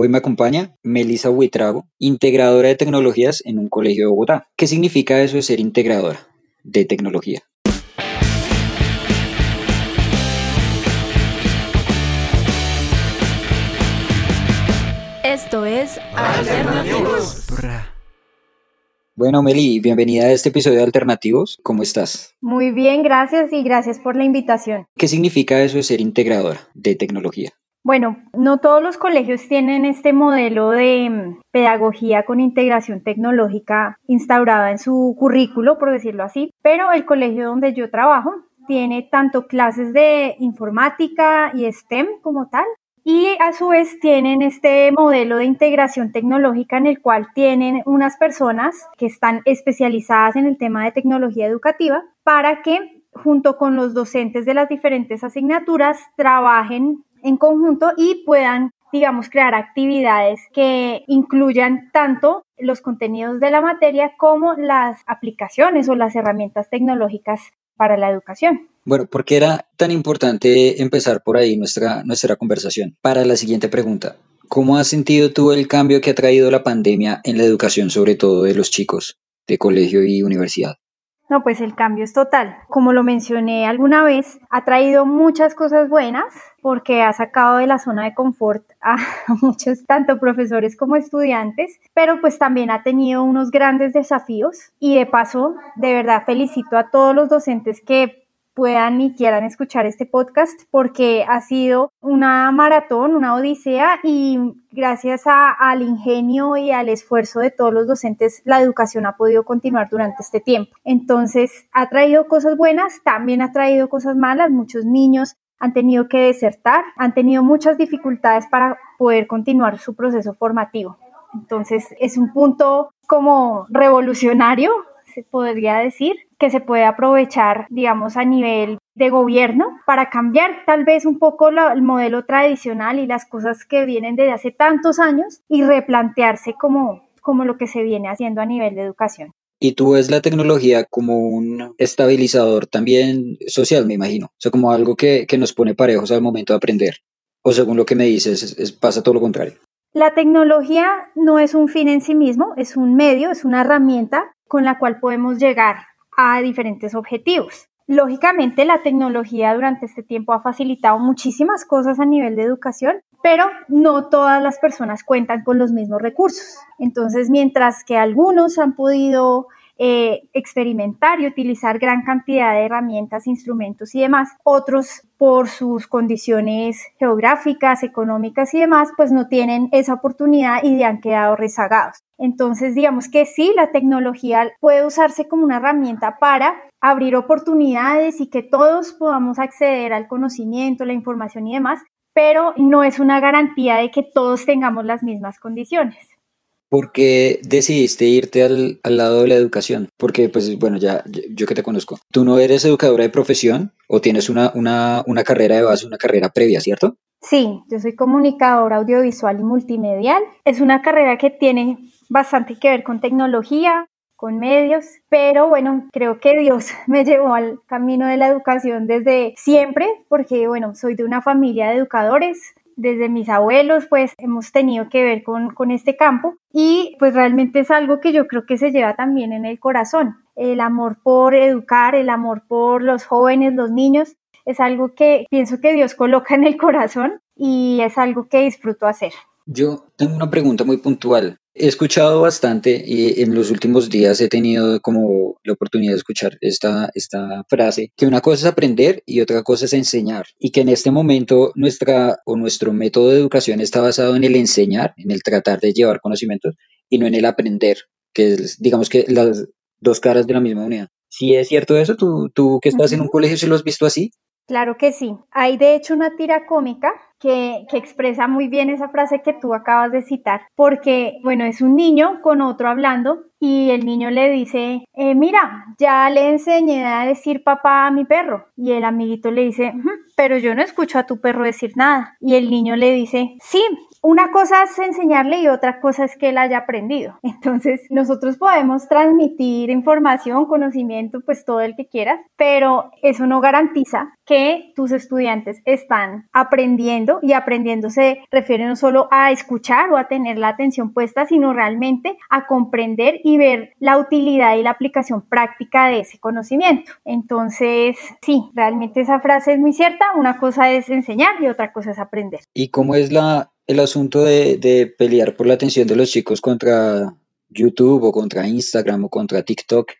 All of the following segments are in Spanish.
Hoy me acompaña Melissa Huitrago, integradora de tecnologías en un colegio de Bogotá. ¿Qué significa eso de ser integradora de tecnología? Esto es Alternativos. Bueno, Meli, bienvenida a este episodio de Alternativos. ¿Cómo estás? Muy bien, gracias y gracias por la invitación. ¿Qué significa eso de ser integradora de tecnología? Bueno, no todos los colegios tienen este modelo de mm, pedagogía con integración tecnológica instaurada en su currículo, por decirlo así, pero el colegio donde yo trabajo tiene tanto clases de informática y STEM como tal, y a su vez tienen este modelo de integración tecnológica en el cual tienen unas personas que están especializadas en el tema de tecnología educativa para que junto con los docentes de las diferentes asignaturas trabajen en conjunto y puedan digamos, crear actividades que incluyan tanto los contenidos de la materia como las aplicaciones o las herramientas tecnológicas para la educación. Bueno, ¿por qué era tan importante empezar por ahí nuestra, nuestra conversación? Para la siguiente pregunta, ¿cómo has sentido tú el cambio que ha traído la pandemia en la educación, sobre todo de los chicos de colegio y universidad? No, pues el cambio es total. Como lo mencioné alguna vez, ha traído muchas cosas buenas porque ha sacado de la zona de confort a muchos, tanto profesores como estudiantes, pero pues también ha tenido unos grandes desafíos y de paso, de verdad felicito a todos los docentes que puedan y quieran escuchar este podcast porque ha sido una maratón, una odisea y gracias al ingenio y al esfuerzo de todos los docentes la educación ha podido continuar durante este tiempo. Entonces ha traído cosas buenas, también ha traído cosas malas, muchos niños han tenido que desertar, han tenido muchas dificultades para poder continuar su proceso formativo. Entonces es un punto como revolucionario podría decir, que se puede aprovechar, digamos, a nivel de gobierno para cambiar tal vez un poco el modelo tradicional y las cosas que vienen desde hace tantos años y replantearse como, como lo que se viene haciendo a nivel de educación. Y tú ves la tecnología como un estabilizador también social, me imagino. O sea, como algo que, que nos pone parejos al momento de aprender. O según lo que me dices, pasa todo lo contrario. La tecnología no es un fin en sí mismo, es un medio, es una herramienta con la cual podemos llegar a diferentes objetivos. Lógicamente, la tecnología durante este tiempo ha facilitado muchísimas cosas a nivel de educación, pero no todas las personas cuentan con los mismos recursos. Entonces, mientras que algunos han podido eh, experimentar y utilizar gran cantidad de herramientas, instrumentos y demás. Otros, por sus condiciones geográficas, económicas y demás, pues no tienen esa oportunidad y han quedado rezagados. Entonces, digamos que sí, la tecnología puede usarse como una herramienta para abrir oportunidades y que todos podamos acceder al conocimiento, la información y demás, pero no es una garantía de que todos tengamos las mismas condiciones. ¿Por qué decidiste irte al, lado de la educación? Porque, pues, bueno, ya yo, que te conozco, tú no eres educadora de profesión o tienes una, una, una carrera de base, una carrera previa, ¿cierto? Sí, yo soy comunicadora audiovisual y multimedial. Es una carrera que tiene bastante que ver con tecnología, con medios, pero bueno, creo que Dios me llevó al camino de la educación desde siempre, porque bueno, soy de una familia de educadores, desde mis abuelos, pues hemos tenido que ver con, con este campo y pues realmente es algo que yo creo que se lleva también en el corazón. El amor por educar, el amor por los jóvenes, los niños, es algo que pienso que Dios coloca en el corazón y es algo que disfruto hacer. Yo tengo una pregunta muy puntual. He escuchado bastante y en los últimos días he tenido como la oportunidad de escuchar esta, esta frase, que una cosa es aprender y otra cosa es enseñar y que en este momento nuestra o nuestro método de educación está basado en el enseñar, en el tratar de llevar conocimientos y no en el aprender, que es digamos que las dos caras de la misma unidad. Si es cierto eso, tú, tú que estás en un colegio, ¿si lo has visto así? Claro que sí. Hay de hecho una tira cómica que, expresa muy bien esa frase que tú acabas de citar, porque, bueno, es un niño con otro hablando y el niño le dice, eh, mira, ya le enseñé a decir papá a mi perro. Y el amiguito le dice, pero yo no escucho a tu perro decir nada. Y el niño le dice, sí, una cosa es enseñarle y otra cosa es que él haya aprendido. Entonces, nosotros podemos transmitir información, conocimiento, pues todo el que quieras, pero eso no garantiza que tus estudiantes están aprendiendo y aprendiendo se refiere no solo a escuchar o a tener la atención puesta, sino realmente a comprender y ver la utilidad y la aplicación práctica de ese conocimiento. Entonces, sí, realmente esa frase es muy cierta. Una cosa es enseñar y otra cosa es aprender. ¿Y cómo es la el asunto de, pelear por la atención de los chicos contra YouTube o contra Instagram o contra TikTok?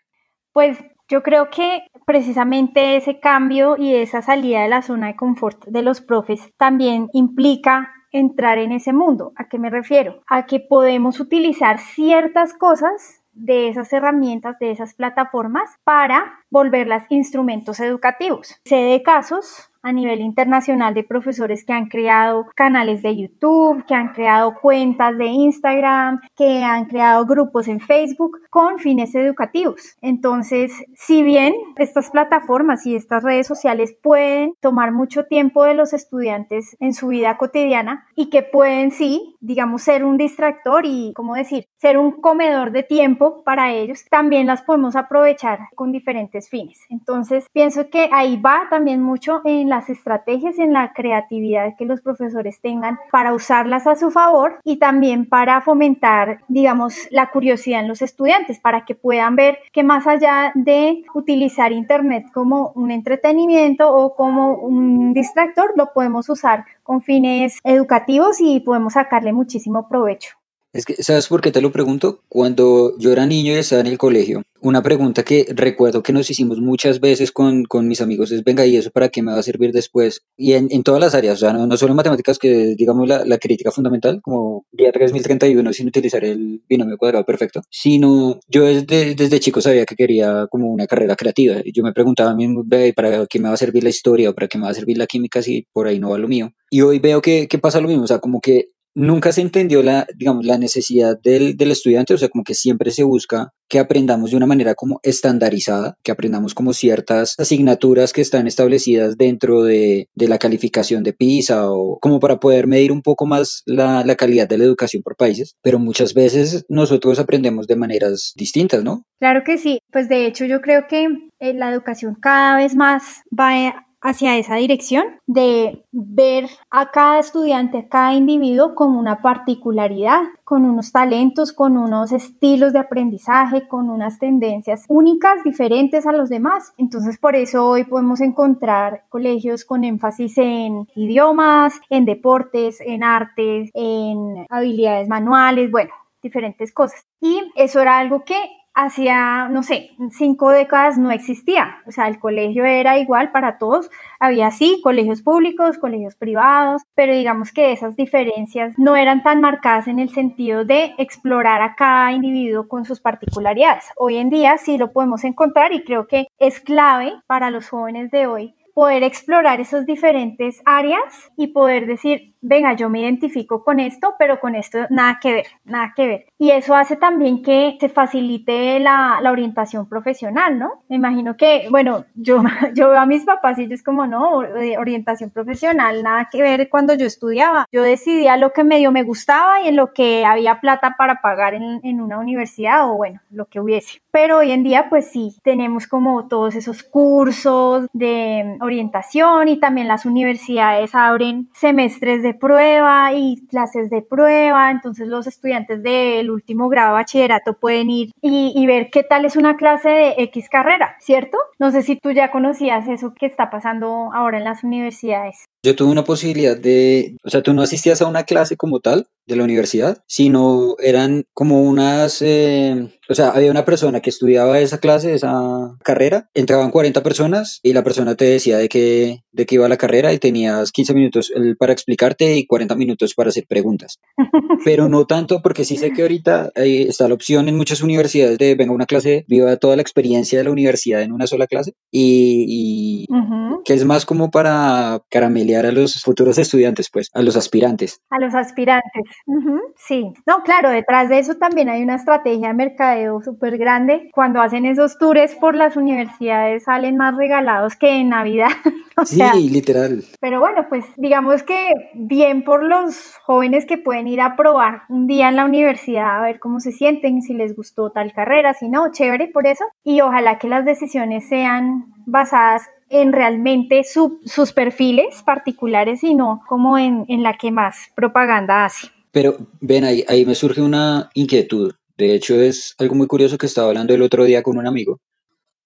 Pues yo creo que precisamente ese cambio y esa salida de la zona de confort de los profes también implica entrar en ese mundo. ¿A qué me refiero? A que podemos utilizar ciertas cosas de esas herramientas, de esas plataformas, para volverlas instrumentos educativos. Sé de casos a nivel internacional de profesores que han creado canales de YouTube, que han creado cuentas de Instagram, que han creado grupos en Facebook con fines educativos. Entonces, si bien estas plataformas y estas redes sociales pueden tomar mucho tiempo de los estudiantes en su vida cotidiana y que pueden sí, digamos, ser un distractor y, ¿cómo decir?, ser un comedor de tiempo para ellos, también las podemos aprovechar con diferentes fines. Entonces, pienso que ahí va también mucho en las estrategias, en la creatividad que los profesores tengan para usarlas a su favor y también para fomentar, digamos, la curiosidad en los estudiantes, para que puedan ver que más allá de utilizar Internet como un entretenimiento o como un distractor, lo podemos usar con fines educativos y podemos sacarle muchísimo provecho. Es que, ¿sabes por qué te lo pregunto? Cuando yo era niño y estaba en el colegio, una pregunta que recuerdo que nos hicimos muchas veces con, con mis amigos es, venga, ¿y eso para qué me va a servir después? Y en, en todas las áreas, o sea, no, solo en matemáticas, que digamos la, la, crítica fundamental, como día 3031 sin utilizar el binomio cuadrado perfecto, sino yo desde, desde chico sabía que quería como una carrera creativa. Y yo me preguntaba a mí, ¿para qué me va a servir la historia o para qué me va a servir la química si por ahí no va lo mío? Y hoy veo que, que pasa lo mismo, o sea, como que nunca se entendió la, digamos, la necesidad del, del, estudiante, o sea, como que siempre se busca que aprendamos de una manera como estandarizada, que aprendamos como ciertas asignaturas que están establecidas dentro de, de la calificación de PISA o como para poder medir un poco más la, la, calidad de la educación por países, pero muchas veces nosotros aprendemos de maneras distintas, ¿no? Claro que sí, pues de hecho yo creo que eh, la educación cada vez más va hacia esa dirección de ver a cada estudiante, a cada individuo con una particularidad, con unos talentos, con unos estilos de aprendizaje, con unas tendencias únicas, diferentes a los demás. Entonces, por eso hoy podemos encontrar colegios con énfasis en idiomas, en deportes, en artes, en habilidades manuales, bueno, diferentes cosas. Y eso era algo que hacia, no sé, cinco décadas no existía. O sea, el colegio era igual para todos. Había sí colegios públicos, colegios privados, pero digamos que esas diferencias no eran tan marcadas en el sentido de explorar a cada individuo con sus particularidades. Hoy en día sí lo podemos encontrar y creo que es clave para los jóvenes de hoy poder explorar esas diferentes áreas y poder decir, venga, yo me identifico con esto, pero con esto nada que ver, nada que ver. Y eso hace también que se facilite la, la orientación profesional, ¿no? Me imagino que, bueno, yo, yo veo a mis papás y ellos como, no, orientación profesional, nada que ver cuando yo estudiaba. Yo decidía lo que medio me gustaba y en lo que había plata para pagar en, en una universidad o bueno, lo que hubiese. Pero hoy en día, pues sí, tenemos como todos esos cursos de orientación y también las universidades abren semestres de prueba y clases de prueba, entonces los estudiantes del último grado de bachillerato pueden ir y, y, ver qué tal es una clase de X carrera, ¿cierto? No sé si tú ya conocías eso que está pasando ahora en las universidades. Yo tuve una posibilidad de, o sea, tú no asistías a una clase como tal de la universidad, sino eran como unas, eh, o sea, había una persona que estudiaba esa clase, esa carrera, entraban 40 personas y la persona te decía de qué, de qué iba la carrera y tenías 15 minutos para explicarte y 40 minutos para hacer preguntas. Pero no tanto porque sí sé que ahorita está la opción en muchas universidades de, venga, una clase, viva toda la experiencia de la universidad en una sola clase y, y uh -huh. que es más como para caramelizar a los futuros estudiantes, pues, a los aspirantes. A los aspirantes, sí. No, claro, detrás de eso también hay una estrategia de mercadeo súper grande. Cuando hacen esos tours por las universidades salen más regalados que en Navidad. sí, literal. Pero bueno, pues digamos que bien por los jóvenes que pueden ir a probar un día en la universidad a ver cómo se sienten, si les gustó tal carrera, si no, chévere por eso. Y ojalá que las decisiones sean basadas en realmente sus perfiles particulares y no como en, la que más propaganda hace. Pero ven, ahí, ahí me surge una inquietud. De hecho, es algo muy curioso que estaba hablando el otro día con un amigo.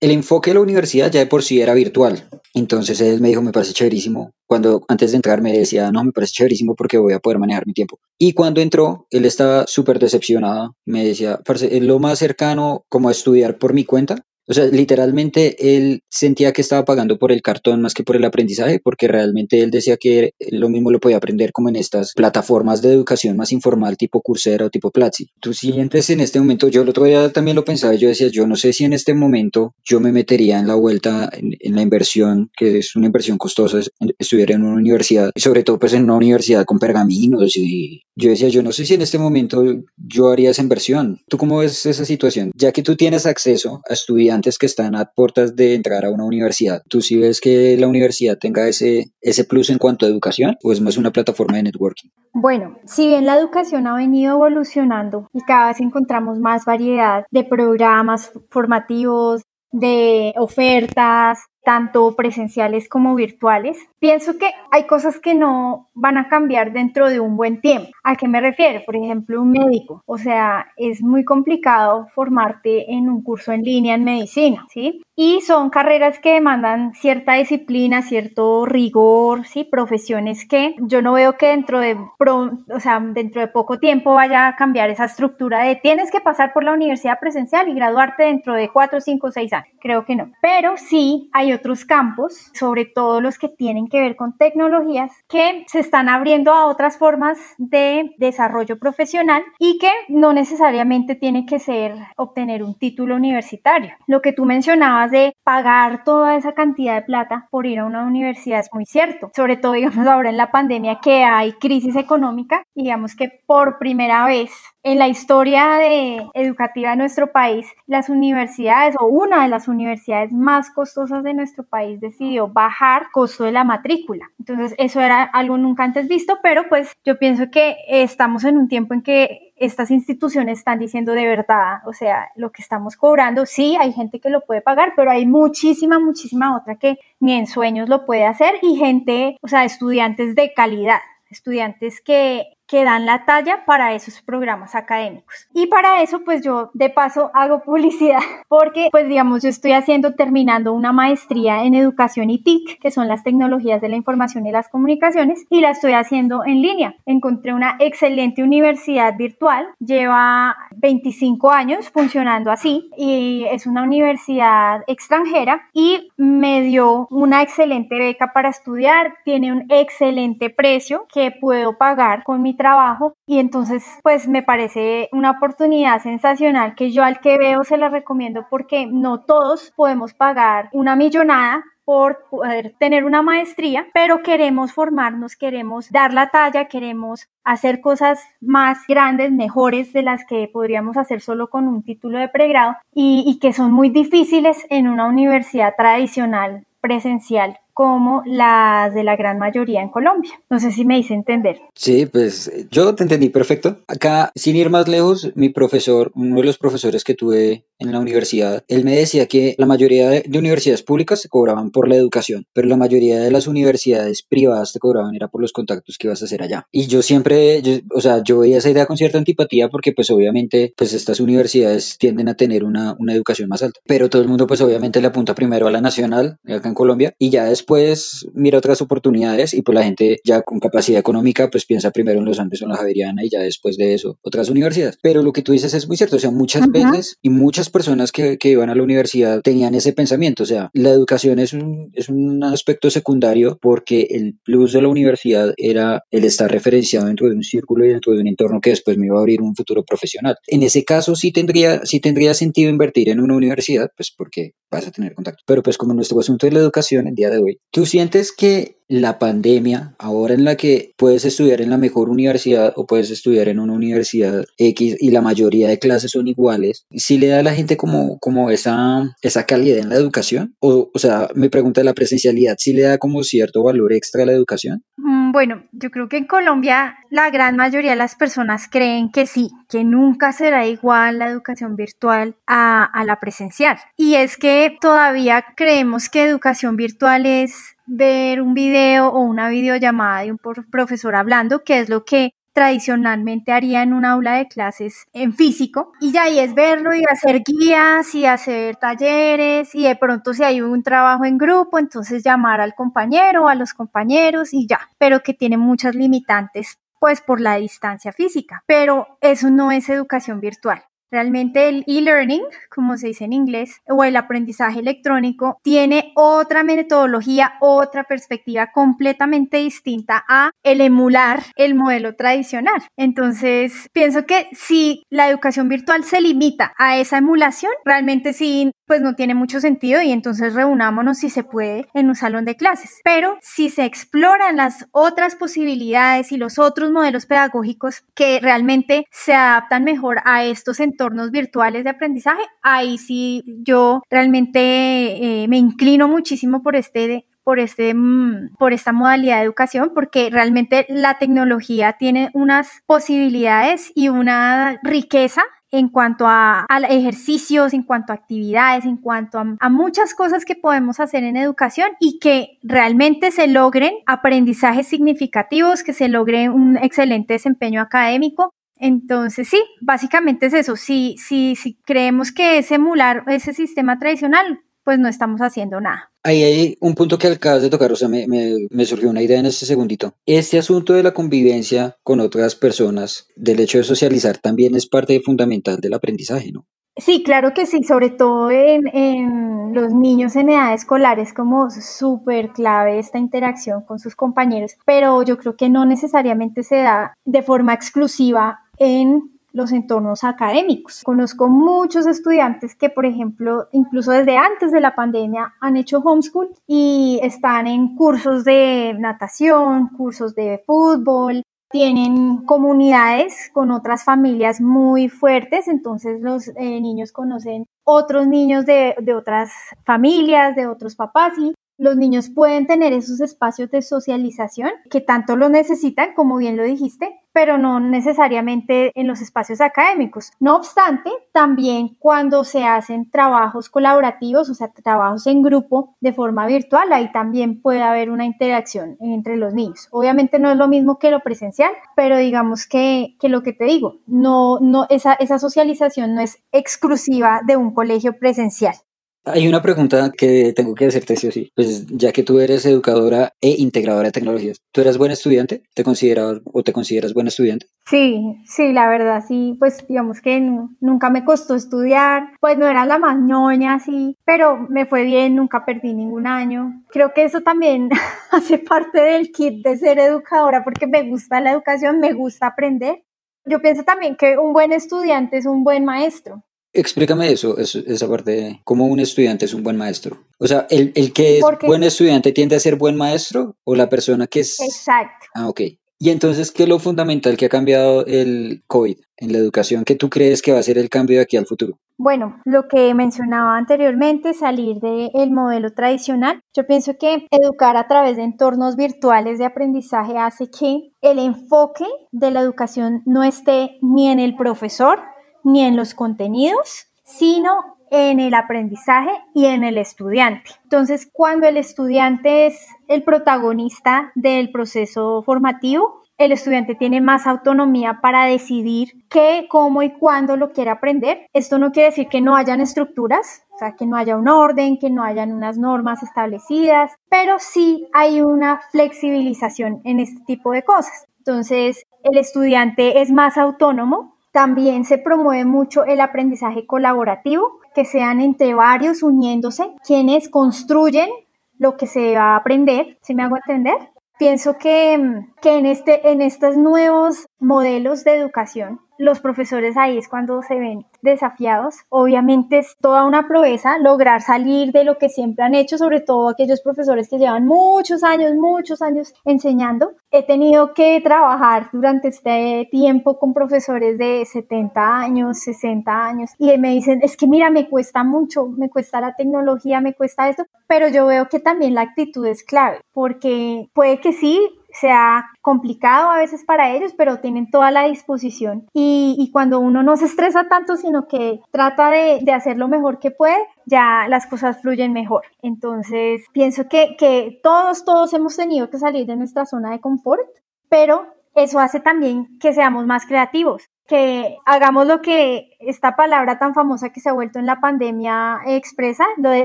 El enfoque de la universidad ya de por sí era virtual. Entonces él me dijo, me parece chéverísimo. Cuando antes de entrar me decía, no, me parece chéverísimo porque voy a poder manejar mi tiempo. Y cuando entró, él estaba súper decepcionado. Me decía, es lo más cercano como a estudiar por mi cuenta o sea, literalmente él sentía que estaba pagando por el cartón más que por el aprendizaje, porque realmente él decía que lo mismo lo podía aprender como en estas plataformas de educación más informal tipo Coursera o tipo Platzi. Tú sientes en este momento, yo el otro día también lo pensaba, yo decía, yo no sé si en este momento yo me metería en la vuelta, en, la inversión, que es una inversión costosa, estudiar en una universidad, y sobre todo pues en una universidad con pergaminos y yo decía, yo no sé si en este momento yo haría esa inversión. ¿Tú cómo ves esa situación? Ya que tú tienes acceso a estudiar estudiantes que están a puertas de entrar a una universidad, ¿tú sí ves que la universidad tenga ese, ese plus en cuanto a educación o es más una plataforma de networking? Bueno, si bien la educación ha venido evolucionando y cada vez encontramos más variedad de programas formativos, de ofertas, tanto presenciales como virtuales. Pienso que hay cosas que no van a cambiar dentro de un buen tiempo. ¿A qué me refiero? Por ejemplo, un médico. O sea, es muy complicado formarte en un curso en línea en medicina, ¿sí? Y son carreras que demandan cierta disciplina, cierto rigor, ¿sí? Profesiones que yo no veo que dentro de, o sea, dentro de poco tiempo vaya a cambiar esa estructura de tienes que pasar por la universidad presencial y graduarte dentro de 4, 5, 6 años. Creo que no. Pero sí hay otros campos, sobre todo los que tienen que ver con tecnologías, que se están abriendo a otras formas de desarrollo profesional y que no necesariamente tiene que ser obtener un título universitario. Lo que tú mencionabas de pagar toda esa cantidad de plata por ir a una universidad es muy cierto, sobre todo digamos ahora en la pandemia que hay crisis económica, digamos que por primera vez en la historia de, educativa de nuestro país, las universidades o una de las universidades más costosas de nuestro país decidió bajar costo de la matrícula. Entonces, eso era algo nunca antes visto, pero pues yo pienso que estamos en un tiempo en que estas instituciones están diciendo de verdad, o sea, lo que estamos cobrando, sí, hay gente que lo puede pagar, pero hay muchísima, muchísima otra que ni en sueños lo puede hacer y gente, o sea, estudiantes de calidad estudiantes que que dan la talla para esos programas académicos. Y para eso, pues yo de paso hago publicidad, porque pues digamos, yo estoy haciendo, terminando una maestría en educación y TIC, que son las tecnologías de la información y las comunicaciones, y la estoy haciendo en línea. Encontré una excelente universidad virtual, lleva 25 años funcionando así, y es una universidad extranjera y me dio una excelente beca para estudiar, tiene un excelente precio que puedo pagar con mi trabajo y entonces pues me parece una oportunidad sensacional que yo al que veo se la recomiendo porque no todos podemos pagar una millonada por poder tener una maestría, pero queremos formarnos, queremos dar la talla, queremos hacer cosas más grandes, mejores de las que podríamos hacer solo con un título de pregrado y, y que son muy difíciles en una universidad tradicional presencial como las de la gran mayoría en Colombia. No sé si me hice entender. Sí, pues yo te entendí perfecto. Acá, sin ir más lejos, mi profesor, uno de los profesores que tuve en la universidad, él me decía que la mayoría de, universidades públicas se cobraban por la educación, pero la mayoría de las universidades privadas te cobraban era por los contactos que ibas a hacer allá. Y yo siempre, o sea, yo veía esa idea con cierta antipatía porque pues obviamente pues estas universidades tienden a tener una, una educación más alta, pero todo el mundo pues obviamente le apunta primero a la nacional acá en Colombia y ya después mira otras oportunidades y pues la gente ya con capacidad económica pues piensa primero en los Andes o en la Javeriana y ya después de eso otras universidades. Pero lo que tú dices es muy cierto, o sea, muchas veces y muchas personas que, que iban a la universidad tenían ese pensamiento, o sea, la educación es un, es un aspecto secundario porque el plus de la universidad era el estar referenciado dentro de un círculo y dentro de un entorno que después me iba a abrir un futuro profesional. En ese caso sí tendría, sí tendría sentido invertir en una universidad, pues porque vas a tener contacto. Pero pues como nuestro asunto es la educación, el día de hoy ¿Tú sientes que la pandemia, ahora en la que puedes estudiar en la mejor universidad o puedes estudiar en una universidad X y la mayoría de clases son iguales, ¿sí le da a la gente como, como esa, esa calidad en la educación? O, o sea, me pregunta la presencialidad, ¿sí le da como cierto valor extra a la educación? Mm, bueno, yo creo que en Colombia la gran mayoría de las personas creen que sí, que nunca será igual la educación virtual a, a la presencial. Y es que todavía creemos que educación virtual es ver un video o una videollamada de un profesor hablando, que es lo que tradicionalmente haría en un aula de clases en físico. Y ya ahí es verlo y hacer guías y hacer talleres y de pronto si hay un trabajo en grupo entonces llamar al compañero o a los compañeros y ya, pero que tiene muchas limitantes pues por la distancia física, pero eso no es educación virtual. Realmente el e-learning, como se dice en inglés, o el aprendizaje electrónico, tiene otra metodología, otra perspectiva completamente distinta a el emular el modelo tradicional. Entonces, pienso que si la educación virtual se limita a esa emulación, realmente sí, pues no tiene mucho sentido y entonces reunámonos si se puede en un salón de clases. Pero si se exploran las otras posibilidades y los otros modelos pedagógicos que realmente se adaptan mejor a estos entornos, virtuales de aprendizaje, ahí sí yo realmente eh, me inclino muchísimo por este por, este, mm, por esta modalidad de educación, porque realmente la tecnología tiene unas posibilidades y una riqueza en cuanto a, ejercicios, en cuanto a actividades, en cuanto a, a, muchas cosas que podemos hacer en educación y que realmente se logren aprendizajes significativos, que se logre un excelente desempeño académico entonces, sí, básicamente es eso. Si, si, si creemos que es emular ese sistema tradicional, pues no estamos haciendo nada. Ahí hay un punto que acabas de tocar, o sea, me, me, surgió una idea en este segundito. Este asunto de la convivencia con otras personas, del hecho de socializar, también es parte fundamental del aprendizaje, ¿no? Sí, claro que sí, sobre todo en, en los niños en edad escolar es como súper clave esta interacción con sus compañeros, pero yo creo que no necesariamente se da de forma exclusiva en los entornos académicos. Conozco muchos estudiantes que, por ejemplo, incluso desde antes de la pandemia han hecho homeschool y están en cursos de natación, cursos de fútbol, tienen comunidades con otras familias muy fuertes, entonces los eh, niños conocen otros niños de, de otras familias, de otros papás y los niños pueden tener esos espacios de socialización que tanto lo necesitan, como bien lo dijiste, pero no necesariamente en los espacios académicos. No obstante, también cuando se hacen trabajos colaborativos, o sea, trabajos en grupo de forma virtual, ahí también puede haber una interacción entre los niños. Obviamente no es lo mismo que lo presencial, pero digamos que, lo que te digo, no, no, esa socialización no es exclusiva de un colegio presencial. Hay una pregunta que tengo que hacerte sí o sí. Pues ya que tú eres educadora e integradora de tecnologías, ¿tú eres buena estudiante? ¿Te consideras o te consideras buena estudiante? Sí, sí, la verdad, sí. Pues digamos que nunca me costó estudiar. Pues no era la más ñoña, sí, pero me fue bien, nunca perdí ningún año. Creo que eso también hace parte del kit de ser educadora porque me gusta la educación, me gusta aprender. Yo pienso también que un buen estudiante es un buen maestro. Explícame eso, esa parte de cómo un estudiante es un buen maestro. O sea, ¿el, el que es buen estudiante tiende a ser buen maestro o la persona que es... Exacto. Ah, ok. Y entonces, ¿qué es lo fundamental que ha cambiado el COVID en la educación? ¿Qué tú crees que va a ser el cambio de aquí al futuro? Bueno, lo que mencionaba anteriormente, salir del modelo tradicional. Yo pienso que educar a través de entornos virtuales de aprendizaje hace que el enfoque de la educación no esté ni en el profesor, ni en los contenidos, sino en el aprendizaje y en el estudiante. Entonces, cuando el estudiante es el protagonista del proceso formativo, el estudiante tiene más autonomía para decidir qué, cómo y cuándo lo quiere aprender. Esto no quiere decir que no hayan estructuras, o sea, que no haya un orden, que no hayan unas normas establecidas, pero sí hay una flexibilización en este tipo de cosas. Entonces, el estudiante es más autónomo también se promueve mucho el aprendizaje colaborativo, que sean entre varios uniéndose quienes construyen lo que se va a aprender, si me hago entender. Pienso que, que en, este, en estos nuevos modelos de educación los profesores ahí es cuando se ven desafiados. Obviamente es toda una proeza lograr salir de lo que siempre han hecho, sobre todo aquellos profesores que llevan muchos años, muchos años enseñando. He tenido que trabajar durante este tiempo con profesores de 70 años, 60 años y me dicen, es que mira, me cuesta mucho, me cuesta la tecnología, me cuesta esto, pero yo veo que también la actitud es clave, porque puede que sí, sea complicado a veces para ellos, pero tienen toda la disposición. Y, cuando uno no se estresa tanto, sino que trata de, de, hacer lo mejor que puede, ya las cosas fluyen mejor. Entonces, pienso que, que todos, todos hemos tenido que salir de nuestra zona de confort, pero eso hace también que seamos más creativos, que hagamos lo que esta palabra tan famosa que se ha vuelto en la pandemia expresa, lo de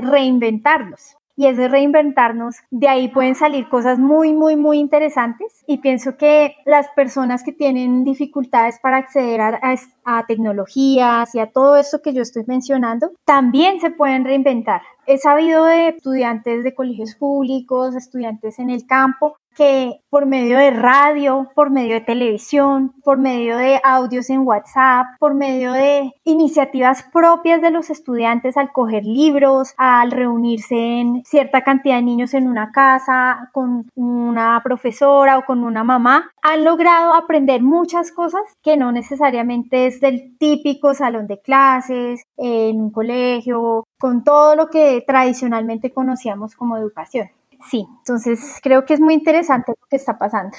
reinventarnos y es de reinventarnos. De ahí pueden salir cosas muy, muy, muy interesantes y pienso que las personas que tienen dificultades para acceder a, tecnologías y a todo esto que yo estoy mencionando, también se pueden reinventar. He sabido de estudiantes de colegios públicos, estudiantes en el campo, que por medio de radio, por medio de televisión, por medio de audios en WhatsApp, por medio de iniciativas propias de los estudiantes al coger libros, al reunirse en cierta cantidad de niños en una casa con una profesora o con una mamá, han logrado aprender muchas cosas que no necesariamente es del típico salón de clases, en un colegio, con todo lo que tradicionalmente conocíamos como educación. Sí, entonces creo que es muy interesante lo que está pasando.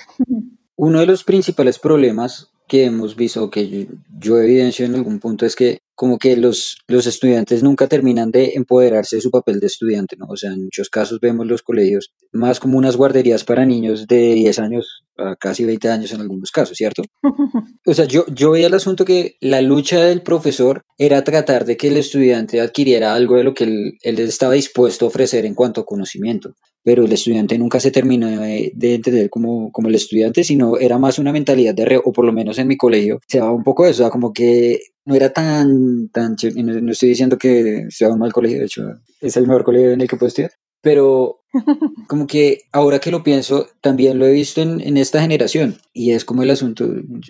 Uno de los principales problemas que hemos visto, que yo, evidencio en algún punto, es que como que los, los estudiantes nunca terminan de empoderarse de su papel de estudiante, ¿no? O sea, en muchos casos vemos los colegios más como unas guarderías para niños de 10 años a casi 20 años en algunos casos, ¿cierto? O sea, yo, yo veía el asunto que la lucha del profesor era tratar de que el estudiante adquiriera algo de lo que él, él estaba dispuesto a ofrecer en cuanto a conocimiento pero el estudiante nunca se terminó de, entender como, como el estudiante, sino era más una mentalidad de re, o por lo menos en mi colegio, se daba un poco de eso, o sea, como que no era tan, tan, no, no estoy diciendo que sea un mal colegio, de hecho, es el mejor colegio en el que puedo estudiar, pero como que ahora que lo pienso, también lo he visto en, en, esta generación y es como el asunto,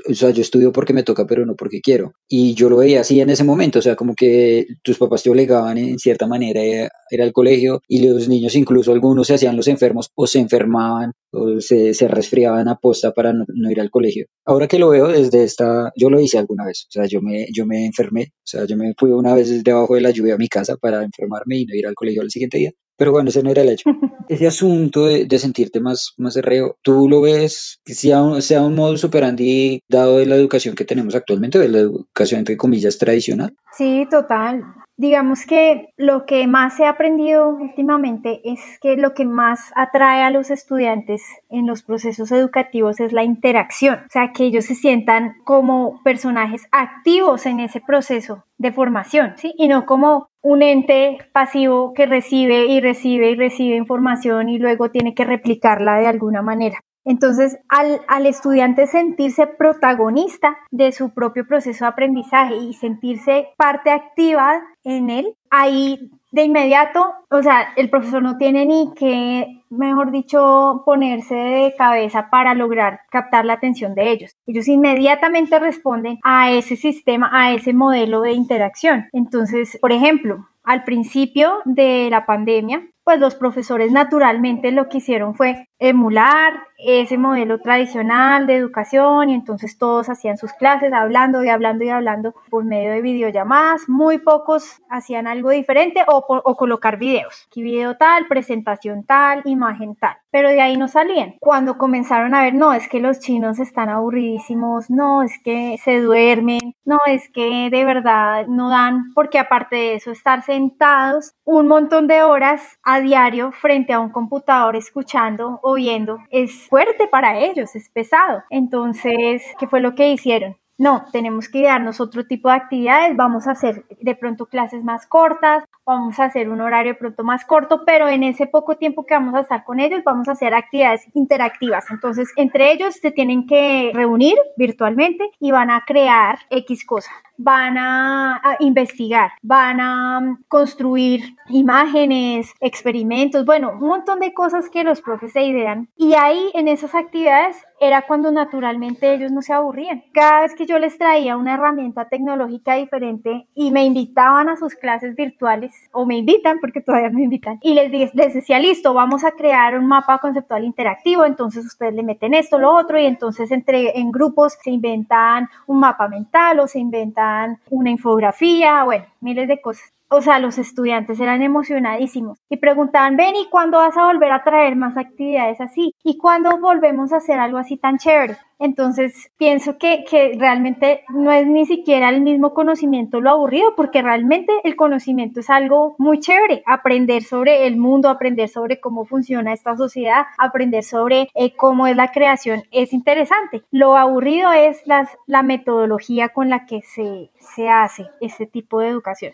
o sea, yo estudio porque me toca, pero no porque quiero. Y yo lo veía así en ese momento, o sea, como que tus papás te obligaban en cierta manera a ir al colegio y los niños, incluso algunos se hacían los enfermos o se enfermaban o se, se resfriaban a posta para no, no, ir al colegio. Ahora que lo veo desde esta, yo lo hice alguna vez, o sea, yo me, yo me enfermé, o sea, yo me fui una vez debajo de la lluvia a mi casa para enfermarme y no ir al colegio al siguiente día. Pero bueno, ese no era el hecho. Ese asunto de, de sentirte más, más reo, ¿tú lo ves que sea un, sea un modo superandi dado de la educación que tenemos actualmente, de la educación entre comillas tradicional? Sí, total. Digamos que lo que más he aprendido últimamente es que lo que más atrae a los estudiantes en los procesos educativos es la interacción, o sea, que ellos se sientan como personajes activos en ese proceso de formación, ¿sí? Y no como un ente pasivo que recibe y recibe y recibe información y luego tiene que replicarla de alguna manera. Entonces, al, al, estudiante sentirse protagonista de su propio proceso de aprendizaje y sentirse parte activa en él, ahí de inmediato, o sea, el profesor no tiene ni que, mejor dicho, ponerse de cabeza para lograr captar la atención de ellos. Ellos inmediatamente responden a ese sistema, a ese modelo de interacción. Entonces, por ejemplo, al principio de la pandemia, pues los profesores naturalmente lo que hicieron fue emular ese modelo tradicional de educación y entonces todos hacían sus clases hablando y hablando y hablando por medio de videollamadas. Muy pocos hacían algo diferente o, o colocar videos. Aquí video tal, presentación tal, imagen tal. Pero de ahí no salían. Cuando comenzaron a ver, no, es que los chinos están aburridísimos, no, es que se duermen, no, es que de verdad no dan, porque aparte de eso, estar sentados un montón de horas a diario frente a un computador escuchando viendo es fuerte para ellos, es pesado. Entonces, ¿qué fue lo que hicieron? No, tenemos que darnos otro tipo de actividades, vamos a hacer de pronto clases más cortas, vamos a hacer un horario de pronto más corto, pero en ese poco tiempo que vamos a estar con ellos vamos a hacer actividades interactivas. Entonces, entre ellos se tienen que reunir virtualmente y van a crear X cosa. Van a, investigar, van a mm, construir imágenes, experimentos, bueno, un montón de cosas que los profes se idean. Y ahí en esas actividades era cuando naturalmente ellos no se aburrían. Cada vez que yo les traía una herramienta tecnológica diferente y me invitaban a sus clases virtuales, o me invitan, porque todavía me invitan, y les, les decía, listo, vamos a crear un mapa conceptual interactivo, entonces ustedes le meten esto, lo otro, y entonces entre en grupos se inventan un mapa mental o se inventan una infografía, bueno, miles de cosas o sea, los estudiantes eran emocionadísimos y preguntaban, ven, ¿y cuándo vas a volver a traer más actividades así? ¿Y cuándo volvemos a hacer algo así tan chévere? Entonces, pienso que, que, realmente no es ni siquiera el mismo conocimiento lo aburrido, porque realmente el conocimiento es algo muy chévere. Aprender sobre el mundo, aprender sobre cómo funciona esta sociedad, aprender sobre eh, cómo es la creación es interesante. Lo aburrido es las, la metodología con la que se, se hace este tipo de educación.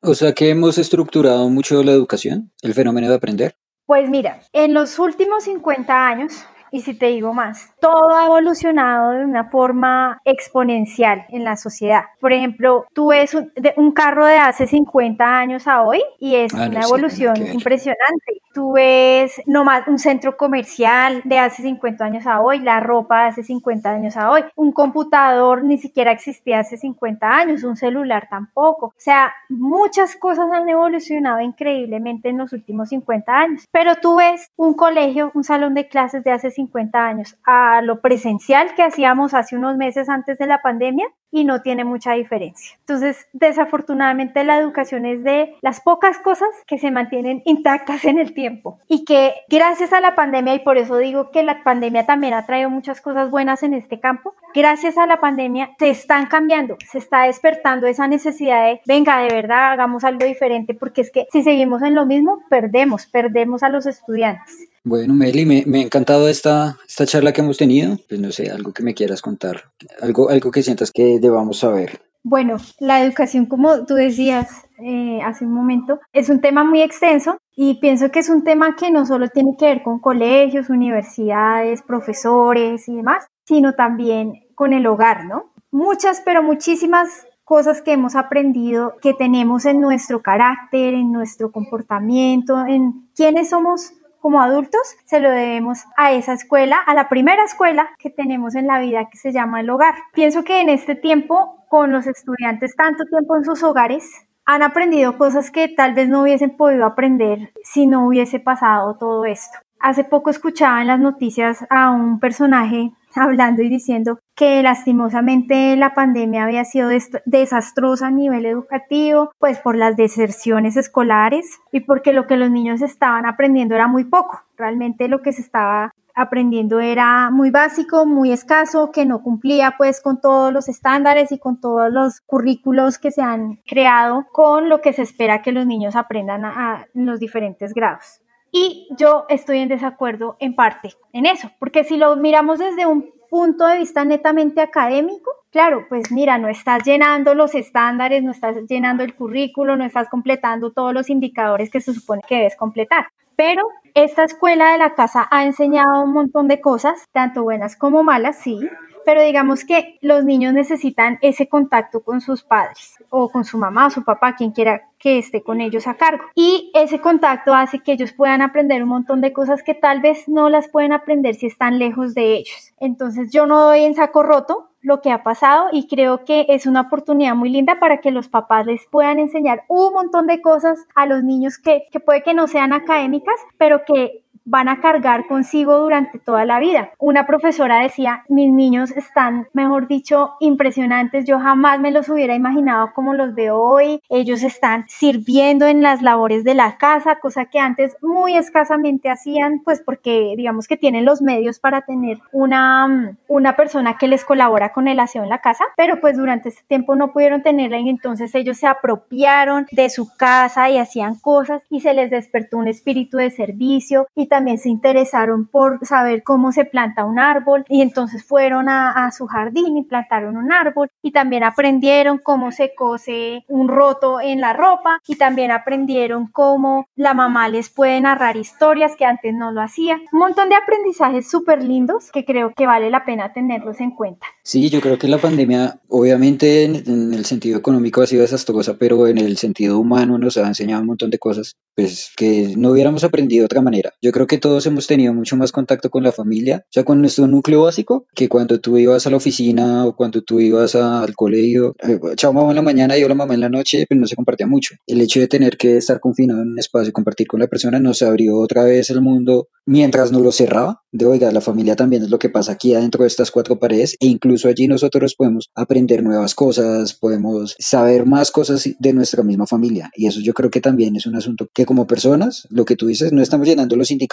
O sea que hemos estructurado mucho la educación, el fenómeno de aprender. Pues mira, en los últimos 50 años y si te digo más, todo ha evolucionado de una forma exponencial en la sociedad. Por ejemplo, tú ves un, carro de hace 50 años a hoy y es ah, una evolución impresionante. Tú ves nomás un centro comercial de hace 50 años a hoy, la ropa de hace 50 años a hoy, un computador ni siquiera existía hace 50 años, un celular tampoco. O sea, muchas cosas han evolucionado increíblemente en los últimos 50 años. Pero tú ves un colegio, un salón de clases de hace 50 50 años a lo presencial que hacíamos hace unos meses antes de la pandemia y no tiene mucha diferencia. Entonces, desafortunadamente la educación es de las pocas cosas que se mantienen intactas en el tiempo y que gracias a la pandemia, y por eso digo que la pandemia también ha traído muchas cosas buenas en este campo, gracias a la pandemia se están cambiando, se está despertando esa necesidad de, venga, de verdad, hagamos algo diferente, porque es que si seguimos en lo mismo, perdemos, perdemos a los estudiantes. Bueno, Meli, me, ha encantado esta, esta charla que hemos tenido. Pues no sé, algo que me quieras contar, algo, algo que sientas que debamos saber. Bueno, la educación, como tú decías eh, hace un momento, es un tema muy extenso y pienso que es un tema que no solo tiene que ver con colegios, universidades, profesores y demás, sino también con el hogar, ¿no? Muchas, pero muchísimas cosas que hemos aprendido, que tenemos en nuestro carácter, en nuestro comportamiento, en quiénes somos como adultos se lo debemos a esa escuela, a la primera escuela que tenemos en la vida que se llama el hogar. Pienso que en este tiempo, con los estudiantes tanto tiempo en sus hogares, han aprendido cosas que tal vez no hubiesen podido aprender si no hubiese pasado todo esto. Hace poco escuchaba en las noticias a un personaje hablando y diciendo que lastimosamente la pandemia había sido desastrosa a nivel educativo, pues por las deserciones escolares y porque lo que los niños estaban aprendiendo era muy poco. Realmente lo que se estaba aprendiendo era muy básico, muy escaso, que no cumplía pues con todos los estándares y con todos los currículos que se han creado con lo que se espera que los niños aprendan a, los diferentes grados. Y yo estoy en desacuerdo en parte en eso, porque si lo miramos desde un punto de vista netamente académico, claro, pues mira, no estás llenando los estándares, no estás llenando el currículo, no estás completando todos los indicadores que se supone que debes completar. Pero esta escuela de la casa ha enseñado un montón de cosas, tanto buenas como malas, sí, pero digamos que los niños necesitan ese contacto con sus padres o con su mamá o su papá, quien quiera que esté con ellos a cargo. Y ese contacto hace que ellos puedan aprender un montón de cosas que tal vez no las pueden aprender si están lejos de ellos. Entonces yo no doy en saco roto lo que ha pasado y creo que es una oportunidad muy linda para que los papás les puedan enseñar un montón de cosas a los niños que, que puede que no sean académicas, pero que van a cargar consigo durante toda la vida. Una profesora decía, mis niños están, mejor dicho, impresionantes, yo jamás me los hubiera imaginado como los veo hoy, ellos están sirviendo en las labores de la casa, cosa que antes muy escasamente hacían, pues porque digamos que tienen los medios para tener una, una persona que les colabora con el aseo en la casa, pero pues durante ese tiempo no pudieron tenerla y entonces ellos se apropiaron de su casa y hacían cosas y se les despertó un espíritu de servicio y también se interesaron por saber cómo se planta un árbol y entonces fueron a, su jardín y plantaron un árbol y también aprendieron cómo se cose un roto en la ropa y también aprendieron cómo la mamá les puede narrar historias que antes no lo hacía. Un montón de aprendizajes súper lindos que creo que vale la pena tenerlos en cuenta. Sí, yo creo que la pandemia, obviamente en, el sentido económico ha sido desastrosa, pero en el sentido humano nos ha enseñado un montón de cosas, pues que no hubiéramos aprendido de otra manera. Yo creo que todos hemos tenido mucho más contacto con la familia, o sea, con nuestro núcleo básico, que cuando tú ibas a la oficina o cuando tú ibas al colegio, eh, chao mamá en la mañana y hola mamá en la noche, pues no se compartía mucho. El hecho de tener que estar confinado en un espacio y compartir con la persona nos abrió otra vez el mundo mientras nos lo cerraba, de oiga, la familia también es lo que pasa aquí adentro de estas cuatro paredes e incluso allí nosotros podemos aprender nuevas cosas, podemos saber más cosas de nuestra misma familia. Y eso yo creo que también es un asunto que como personas, lo que tú dices, no estamos llenando los indicadores,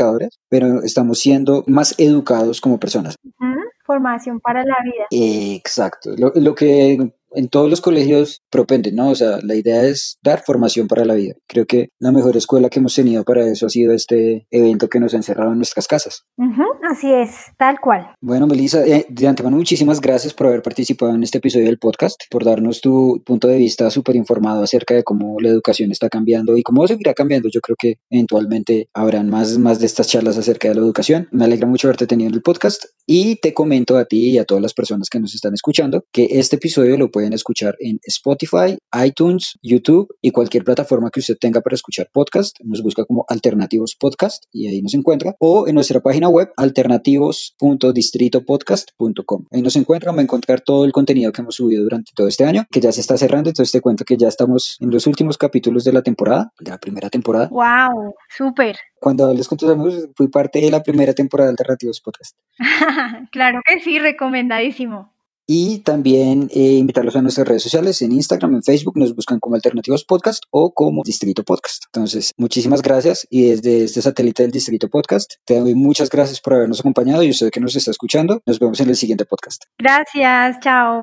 pero estamos siendo más educados como personas. Formación para la vida. Exacto. Lo, lo que en todos los colegios propenden, ¿no? O sea, la idea es dar formación para la vida. Creo que la mejor escuela que hemos tenido para eso ha sido este evento que nos ha encerrado en nuestras casas. así es, tal cual. Bueno, Melissa, eh, de antemano, muchísimas gracias por haber participado en este episodio del podcast, por darnos tu punto de vista súper informado acerca de cómo la educación está cambiando y cómo seguirá cambiando. Yo creo que eventualmente habrán más, más de estas charlas acerca de la educación. Me alegra mucho haberte tenido en el podcast y te comento a ti y a todas las personas que nos están escuchando que este episodio lo pueden escuchar en Spotify, iTunes, YouTube y cualquier plataforma que usted tenga para escuchar podcast. Nos busca como Alternativos Podcast y ahí nos encuentra. O en nuestra página web alternativos.distritopodcast.com. Ahí nos encuentra, va a encontrar todo el contenido que hemos subido durante todo este año, que ya se está cerrando. Entonces te cuento que ya estamos en los últimos capítulos de la temporada, de la primera temporada. ¡Wow! ¡Súper! Cuando hables con tus amigos, fui parte de la primera temporada de Alternativos Podcast. claro que sí, recomendadísimo. Y también eh, invitarlos a nuestras redes sociales, en Instagram, en Facebook, nos buscan como Alternativos Podcast o como Distrito Podcast. Entonces, muchísimas gracias y desde este satélite del Distrito Podcast, te doy muchas gracias por habernos acompañado y usted que nos está escuchando, nos vemos en el siguiente podcast. Gracias, chao.